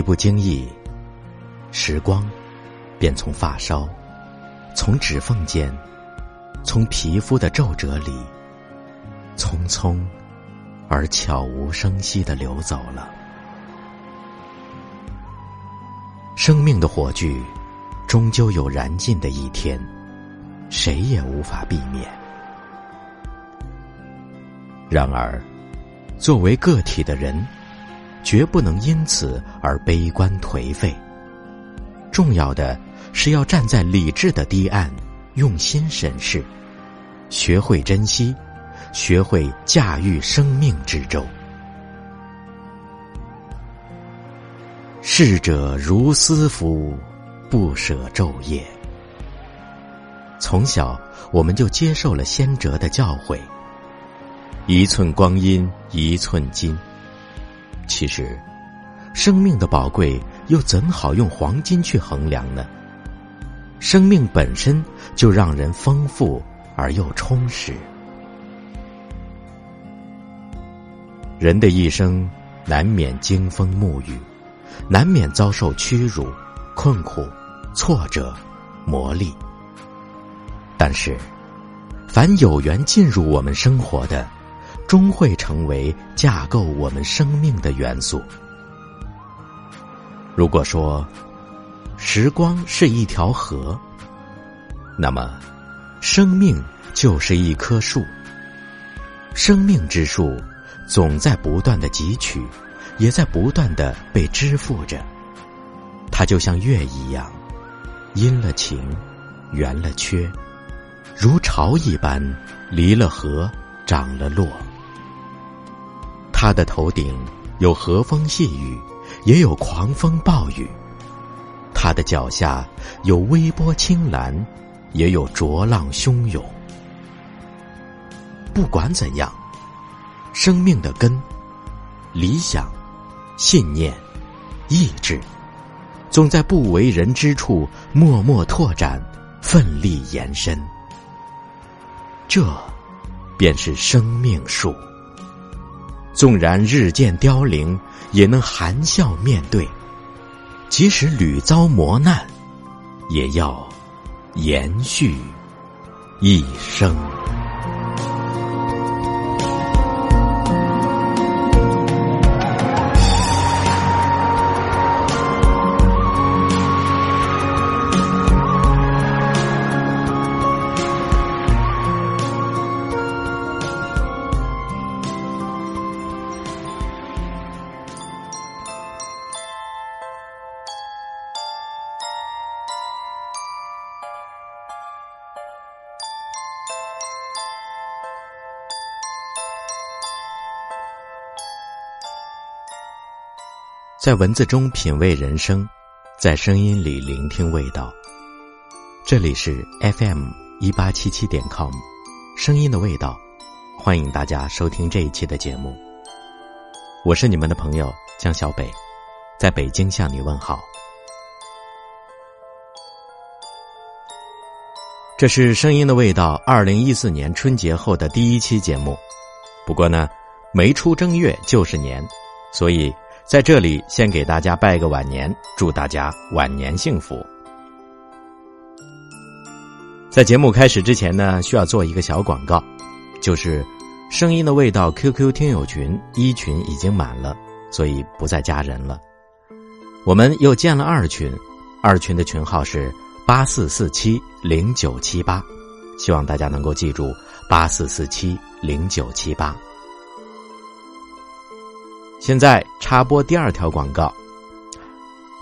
一不经意，时光便从发梢、从指缝间、从皮肤的皱褶里，匆匆而悄无声息的流走了。生命的火炬，终究有燃尽的一天，谁也无法避免。然而，作为个体的人，绝不能因此而悲观颓废。重要的是要站在理智的堤岸，用心审视，学会珍惜，学会驾驭生命之舟。逝者如斯夫，不舍昼夜。从小，我们就接受了先哲的教诲：一寸光阴一寸金。其实，生命的宝贵又怎好用黄金去衡量呢？生命本身就让人丰富而又充实。人的一生难免经风沐雨。难免遭受屈辱、困苦、挫折、磨砺。但是，凡有缘进入我们生活的，终会成为架构我们生命的元素。如果说时光是一条河，那么生命就是一棵树。生命之树总在不断的汲取。也在不断的被支付着，它就像月一样，阴了晴，圆了缺，如潮一般，离了合，涨了落。他的头顶有和风细雨，也有狂风暴雨；他的脚下有微波青蓝，也有浊浪汹涌。不管怎样，生命的根，理想。信念、意志，总在不为人知处默默拓展、奋力延伸。这，便是生命树。纵然日渐凋零，也能含笑面对；即使屡遭磨难，也要延续一生。在文字中品味人生，在声音里聆听味道。这里是 FM 一八七七点 com，声音的味道，欢迎大家收听这一期的节目。我是你们的朋友江小北，在北京向你问好。这是声音的味道二零一四年春节后的第一期节目，不过呢，没出正月就是年，所以。在这里，先给大家拜个晚年，祝大家晚年幸福。在节目开始之前呢，需要做一个小广告，就是“声音的味道” QQ 听友群一群已经满了，所以不再加人了。我们又建了二群，二群的群号是八四四七零九七八，希望大家能够记住八四四七零九七八。现在插播第二条广告。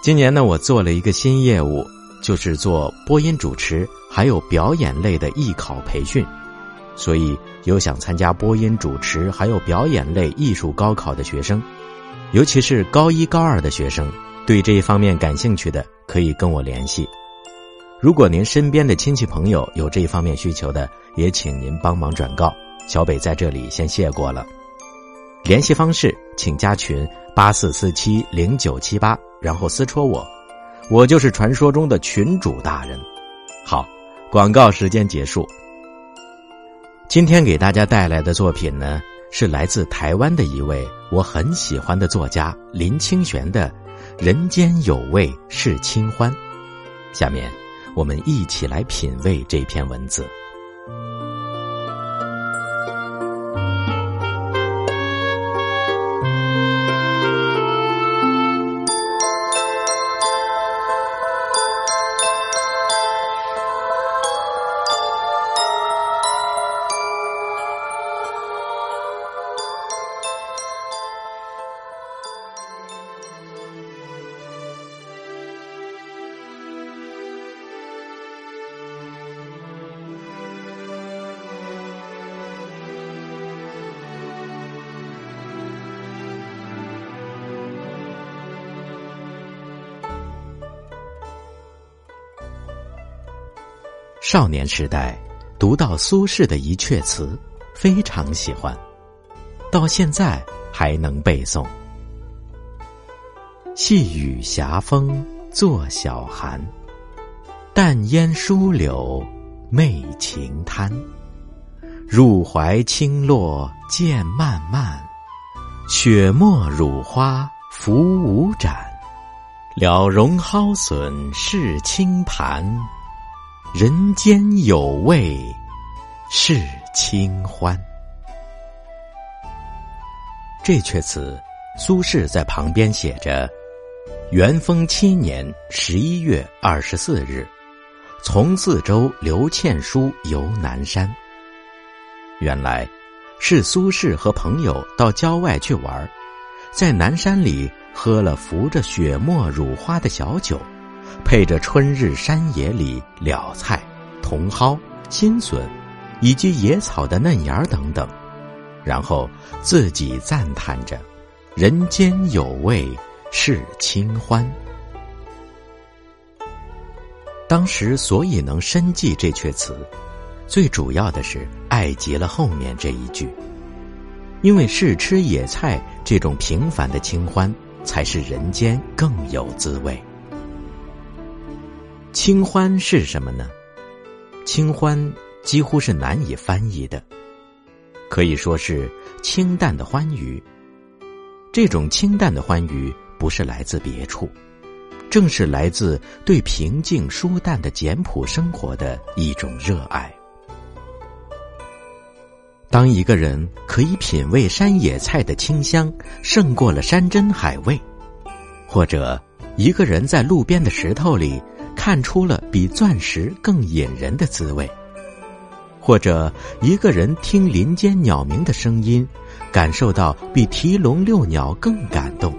今年呢，我做了一个新业务，就是做播音主持还有表演类的艺考培训。所以，有想参加播音主持还有表演类艺术高考的学生，尤其是高一高二的学生，对这一方面感兴趣的，可以跟我联系。如果您身边的亲戚朋友有这一方面需求的，也请您帮忙转告。小北在这里先谢过了。联系方式，请加群八四四七零九七八，然后私戳我，我就是传说中的群主大人。好，广告时间结束。今天给大家带来的作品呢，是来自台湾的一位我很喜欢的作家林清玄的《人间有味是清欢。下面，我们一起来品味这篇文字。少年时代读到苏轼的一阙词，非常喜欢，到现在还能背诵。细雨斜风作晓寒，淡烟疏柳媚晴滩。入怀清落渐漫漫，雪沫乳花浮午盏。了容蒿笋是清盘。人间有味是清欢。这阙词，苏轼在旁边写着：“元丰七年十一月二十四日，从四州刘倩书游南山。”原来，是苏轼和朋友到郊外去玩，在南山里喝了浮着雪沫乳花的小酒。配着春日山野里了菜、茼蒿、新笋，以及野草的嫩芽等等，然后自己赞叹着：“人间有味是清欢。”当时所以能深记这阙词，最主要的是爱极了后面这一句，因为是吃野菜这种平凡的清欢，才是人间更有滋味。清欢是什么呢？清欢几乎是难以翻译的，可以说是清淡的欢愉。这种清淡的欢愉不是来自别处，正是来自对平静舒淡的简朴生活的一种热爱。当一个人可以品味山野菜的清香胜过了山珍海味，或者一个人在路边的石头里。看出了比钻石更引人的滋味，或者一个人听林间鸟鸣的声音，感受到比提笼遛鸟更感动，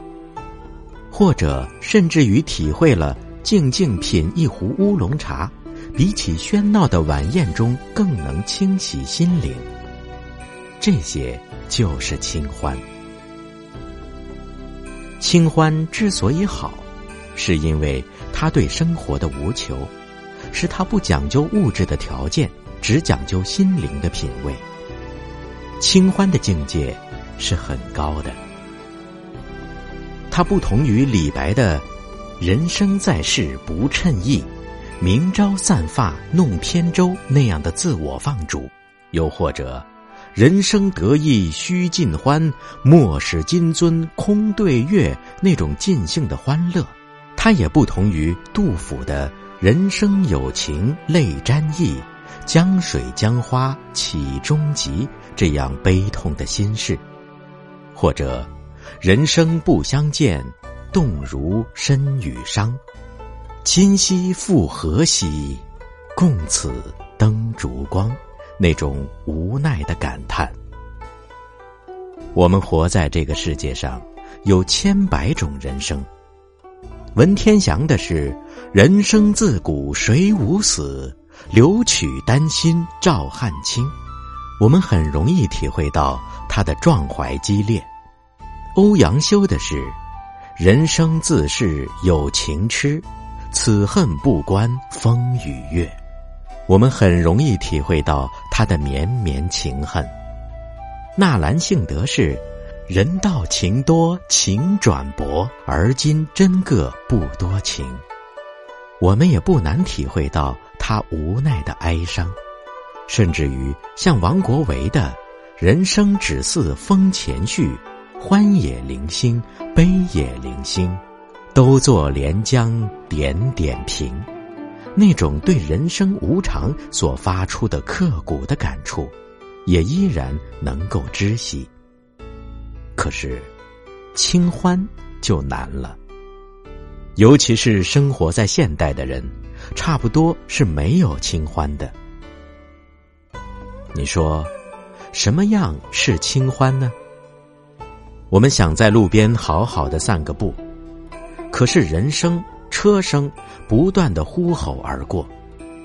或者甚至于体会了静静品一壶乌龙茶，比起喧闹的晚宴中更能清洗心灵。这些就是清欢。清欢之所以好。是因为他对生活的无求，是他不讲究物质的条件，只讲究心灵的品味。清欢的境界是很高的，它不同于李白的“人生在世不称意，明朝散发弄扁舟”那样的自我放逐，又或者“人生得意须尽欢，莫使金樽空对月”那种尽兴的欢乐。它也不同于杜甫的“人生有情泪沾衣，江水江花起终极”这样悲痛的心事，或者“人生不相见，动如身与伤，今夕复何夕，共此灯烛光”那种无奈的感叹。我们活在这个世界上，有千百种人生。文天祥的是“人生自古谁无死，留取丹心照汗青”，我们很容易体会到他的壮怀激烈。欧阳修的是“人生自是有情痴，此恨不关风与月”，我们很容易体会到他的绵绵情恨。纳兰性德是。人道情多情转薄，而今真个不多情。我们也不难体会到他无奈的哀伤，甚至于像王国维的“人生只似风前絮，欢也零星，悲也零星，都作连江点点平。那种对人生无常所发出的刻骨的感触，也依然能够知悉。可是，清欢就难了。尤其是生活在现代的人，差不多是没有清欢的。你说，什么样是清欢呢？我们想在路边好好的散个步，可是人声、车声不断的呼吼而过，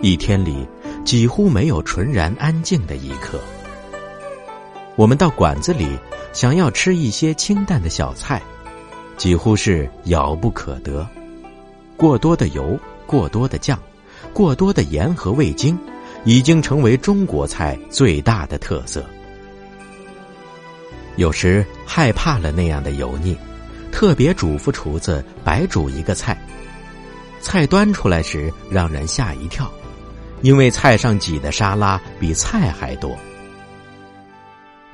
一天里几乎没有纯然安静的一刻。我们到馆子里想要吃一些清淡的小菜，几乎是遥不可得。过多的油、过多的酱、过多的盐和味精，已经成为中国菜最大的特色。有时害怕了那样的油腻，特别嘱咐厨子白煮一个菜。菜端出来时让人吓一跳，因为菜上挤的沙拉比菜还多。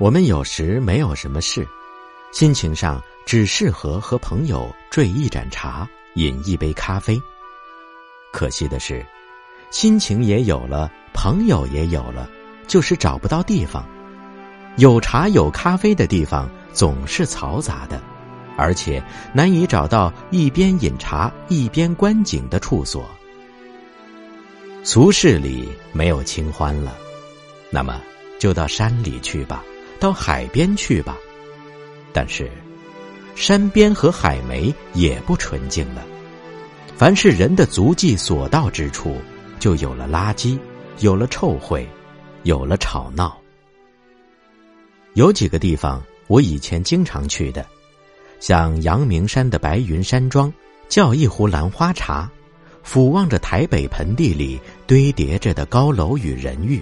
我们有时没有什么事，心情上只适合和朋友坠一盏茶，饮一杯咖啡。可惜的是，心情也有了，朋友也有了，就是找不到地方。有茶有咖啡的地方总是嘈杂的，而且难以找到一边饮茶一边观景的处所。俗世里没有清欢了，那么就到山里去吧，到海边去吧。但是，山边和海梅也不纯净了。凡是人的足迹所到之处，就有了垃圾，有了臭秽，有了吵闹。有几个地方我以前经常去的，像阳明山的白云山庄，叫一壶兰花茶，俯望着台北盆地里堆叠着的高楼与人欲，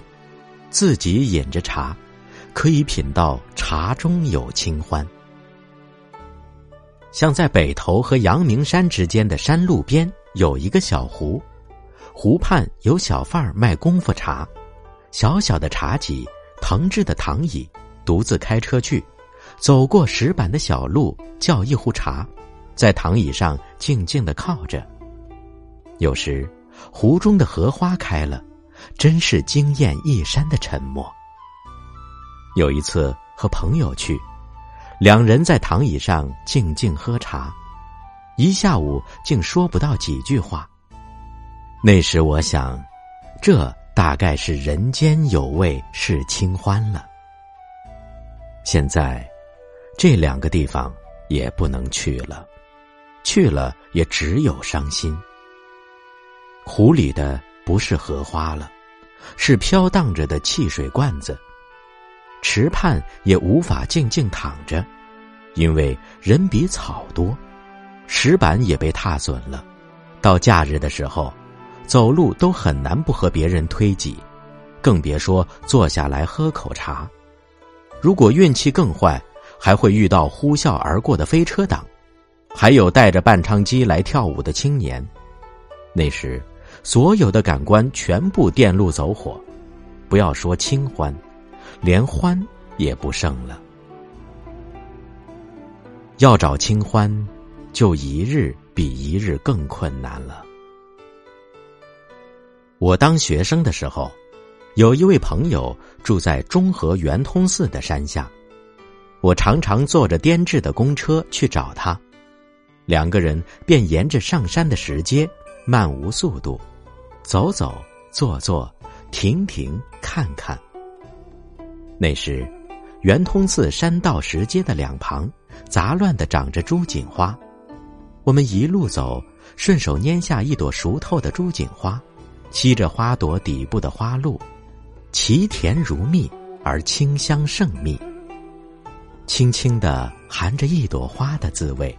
自己饮着茶，可以品到茶中有清欢。像在北头和阳明山之间的山路边有一个小湖，湖畔有小贩儿卖功夫茶，小小的茶几，藤制的躺椅。独自开车去，走过石板的小路，叫一壶茶，在躺椅上静静的靠着。有时，湖中的荷花开了，真是惊艳一山的沉默。有一次和朋友去，两人在躺椅上静静喝茶，一下午竟说不到几句话。那时我想，这大概是人间有味是清欢了。现在，这两个地方也不能去了，去了也只有伤心。湖里的不是荷花了，是飘荡着的汽水罐子；池畔也无法静静躺着，因为人比草多，石板也被踏损了。到假日的时候，走路都很难不和别人推挤，更别说坐下来喝口茶。如果运气更坏，还会遇到呼啸而过的飞车党，还有带着半唱机来跳舞的青年。那时，所有的感官全部电路走火，不要说清欢，连欢也不剩了。要找清欢，就一日比一日更困难了。我当学生的时候。有一位朋友住在中和圆通寺的山下，我常常坐着颠制的公车去找他，两个人便沿着上山的石阶，漫无速度，走走坐坐，停停看看。那时，圆通寺山道石阶的两旁，杂乱的长着朱槿花，我们一路走，顺手拈下一朵熟透的朱槿花，吸着花朵底部的花露。其甜如蜜，而清香胜蜜。轻轻的含着一朵花的滋味，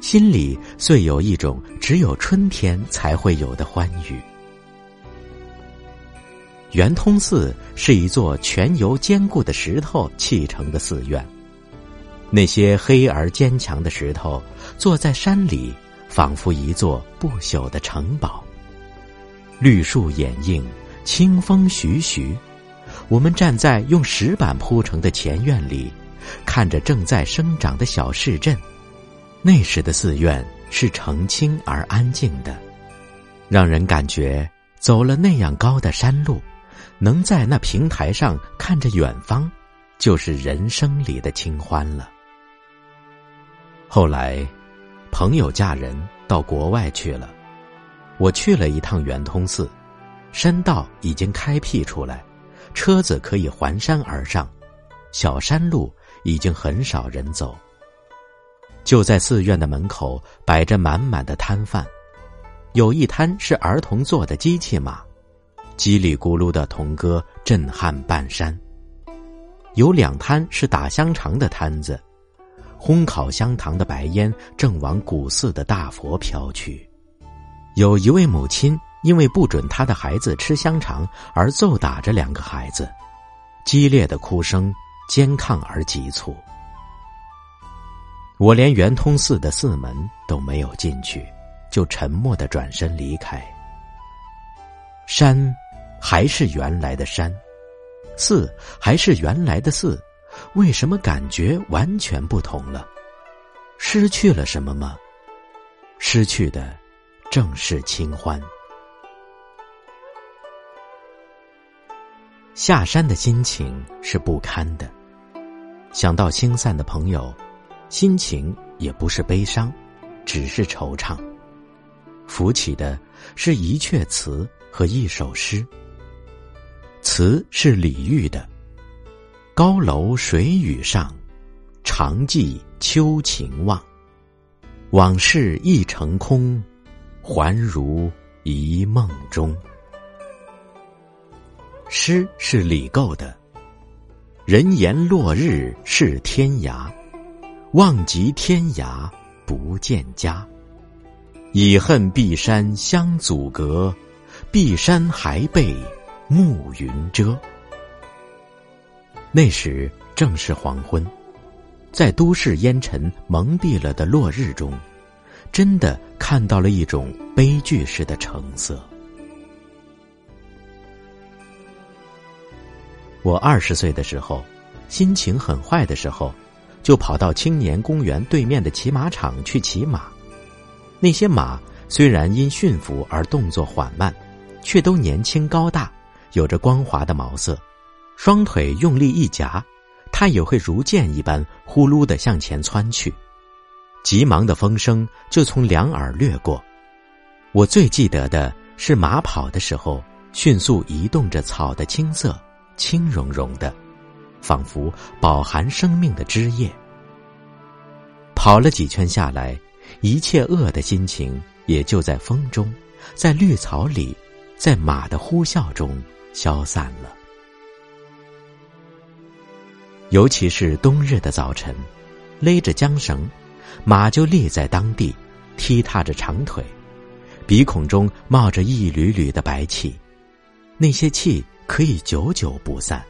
心里遂有一种只有春天才会有的欢愉。圆通寺是一座全由坚固的石头砌成的寺院，那些黑而坚强的石头，坐在山里，仿佛一座不朽的城堡。绿树掩映。清风徐徐，我们站在用石板铺成的前院里，看着正在生长的小市镇。那时的寺院是澄清而安静的，让人感觉走了那样高的山路，能在那平台上看着远方，就是人生里的清欢了。后来，朋友嫁人到国外去了，我去了一趟圆通寺，山道已经开辟出来，车子可以环山而上，小山路已经很少人走。就在寺院的门口摆着满满的摊贩，有一摊是儿童坐的机器马，叽里咕噜的童歌震撼半山。有两摊是打香肠的摊子，烘烤香糖的白烟正往古寺的大佛飘去。有一位母亲因为不准她的孩子吃香肠而揍打着两个孩子，激烈的哭声尖亢而急促。我连圆通寺的寺门都没有进去，就沉默的转身离开。山还是原来的山，寺还是原来的寺，为什么感觉完全不同了？失去了什么吗？失去的正是清欢。下山的心情是不堪的，想到星散的朋友。心情也不是悲伤，只是惆怅。浮起的是一阙词和一首诗。词是李煜的：“高楼水雨上，常记秋情望。往事一成空，还如一梦中。”诗是李构的：“人言落日是天涯。”望极天涯不见家，已恨碧山相阻隔，碧山还被暮云遮。那时正是黄昏，在都市烟尘蒙蔽了的落日中，真的看到了一种悲剧式的橙色。我二十岁的时候，心情很坏的时候。就跑到青年公园对面的骑马场去骑马，那些马虽然因驯服而动作缓慢，却都年轻高大，有着光滑的毛色，双腿用力一夹，它也会如箭一般呼噜的向前窜去，急忙的风声就从两耳掠过。我最记得的是马跑的时候，迅速移动着草的青色，轻融融的。仿佛饱含生命的枝叶。跑了几圈下来，一切恶的心情也就在风中，在绿草里，在马的呼啸中消散了。尤其是冬日的早晨，勒着缰绳，马就立在当地，踢踏着长腿，鼻孔中冒着一缕缕的白气，那些气可以久久不散。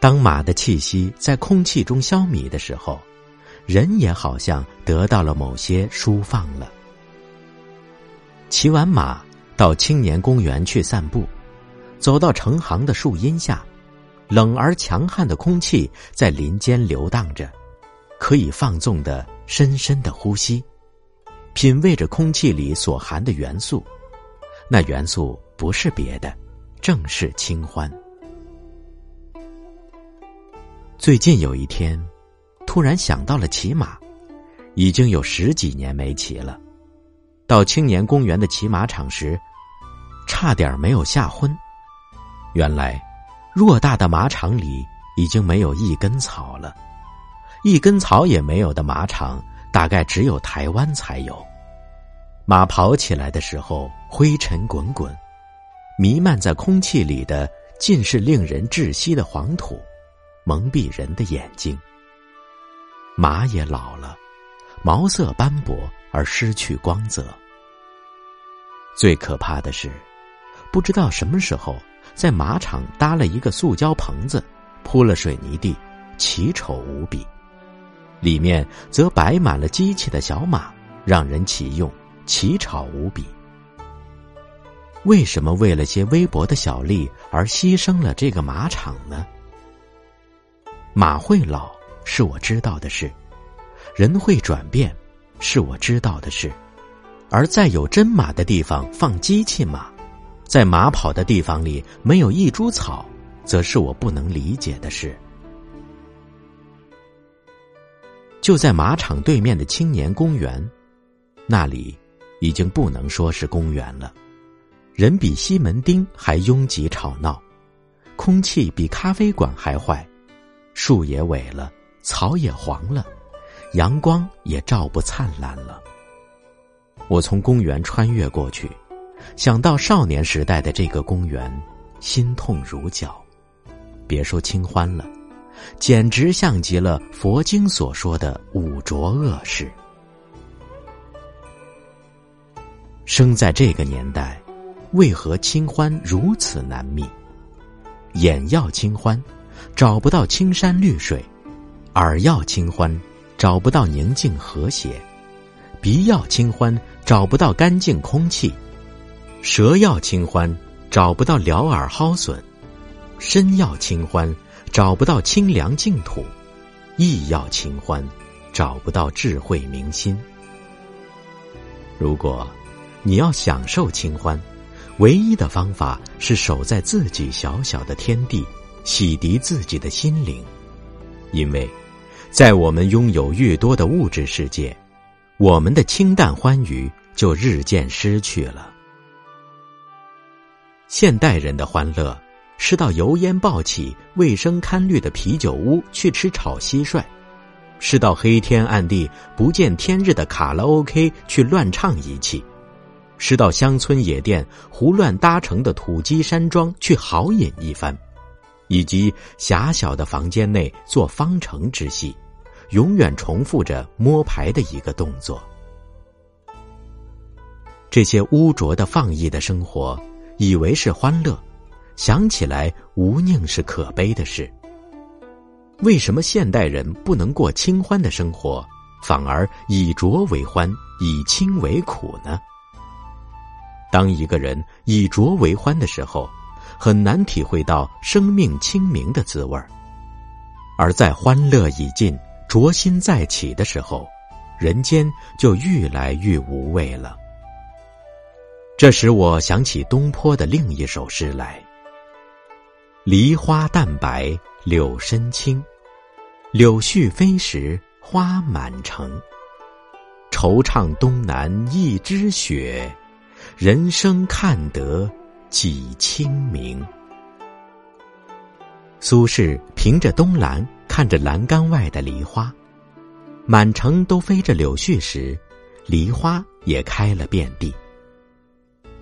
当马的气息在空气中消弭的时候，人也好像得到了某些舒放了。骑完马到青年公园去散步，走到成行的树荫下，冷而强悍的空气在林间流荡着，可以放纵的深深的呼吸，品味着空气里所含的元素，那元素不是别的，正是清欢。最近有一天，突然想到了骑马，已经有十几年没骑了。到青年公园的骑马场时，差点没有吓昏。原来，偌大的马场里已经没有一根草了，一根草也没有的马场，大概只有台湾才有。马跑起来的时候，灰尘滚滚，弥漫在空气里的尽是令人窒息的黄土。蒙蔽人的眼睛。马也老了，毛色斑驳而失去光泽。最可怕的是，不知道什么时候在马场搭了一个塑胶棚子，铺了水泥地，奇丑无比。里面则摆满了机器的小马，让人骑用，奇吵无比。为什么为了些微薄的小利而牺牲了这个马场呢？马会老是我知道的事，人会转变，是我知道的事，而在有真马的地方放机器马，在马跑的地方里没有一株草，则是我不能理解的事。就在马场对面的青年公园，那里已经不能说是公园了，人比西门町还拥挤吵闹，空气比咖啡馆还坏，树也萎了，草也黄了。阳光也照不灿烂了。我从公园穿越过去，想到少年时代的这个公园，心痛如绞。别说清欢了，简直像极了佛经所说的五浊恶世。生在这个年代，为何清欢如此难觅？眼要清欢，找不到青山绿水；耳要清欢。找不到宁静和谐，鼻要清欢；找不到干净空气，舌要清欢；找不到撩耳蒿笋，身要清欢；找不到清凉净土，意要清欢；找不到智慧明心。如果你要享受清欢，唯一的方法是守在自己小小的天地，洗涤自己的心灵，因为。在我们拥有越多的物质世界，我们的清淡欢愉就日渐失去了。现代人的欢乐是到油烟爆起、卫生堪虑的啤酒屋去吃炒蟋蟀，是到黑天暗地不见天日的卡拉 OK 去乱唱一气，是到乡村野店胡乱搭成的土鸡山庄去豪饮一番。以及狭小的房间内做方程之戏，永远重复着摸牌的一个动作。这些污浊的放逸的生活，以为是欢乐，想起来无宁是可悲的事。为什么现代人不能过清欢的生活，反而以浊为欢，以清为苦呢？当一个人以浊为欢的时候。很难体会到生命清明的滋味儿，而在欢乐已尽、浊心再起的时候，人间就愈来愈无味了。这使我想起东坡的另一首诗来：“梨花淡白柳深青，柳絮飞时花满城。惆怅东南一枝雪，人生看得。”几清明。苏轼凭着东栏看着栏杆外的梨花，满城都飞着柳絮时，梨花也开了遍地。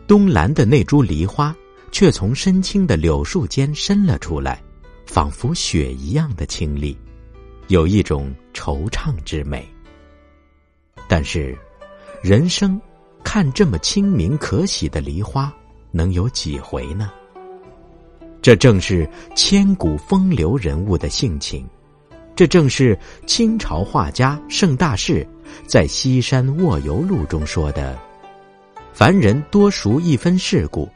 东栏的那株梨花，却从深青的柳树间伸了出来，仿佛雪一样的清丽，有一种惆怅之美。但是，人生看这么清明可喜的梨花。能有几回呢？这正是千古风流人物的性情，这正是清朝画家盛大士在《西山卧游录》中说的：“凡人多熟一分世故，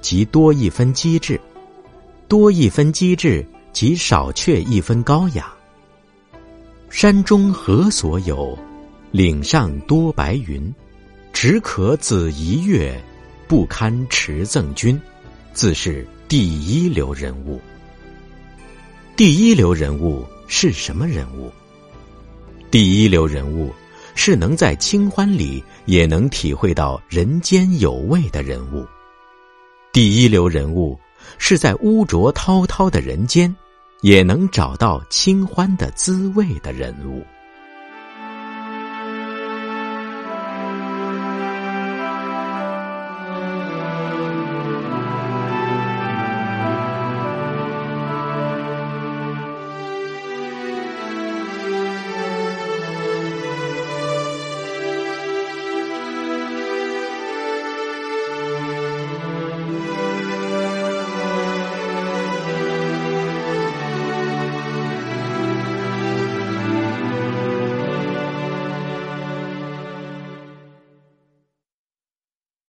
即多一分机智；多一分机智，即少却一分高雅。山中何所有？岭上多白云，只可子一月。”不堪持赠君，自是第一流人物。第一流人物是什么人物？第一流人物是能在清欢里也能体会到人间有味的人物。第一流人物是在污浊滔滔的人间，也能找到清欢的滋味的人物。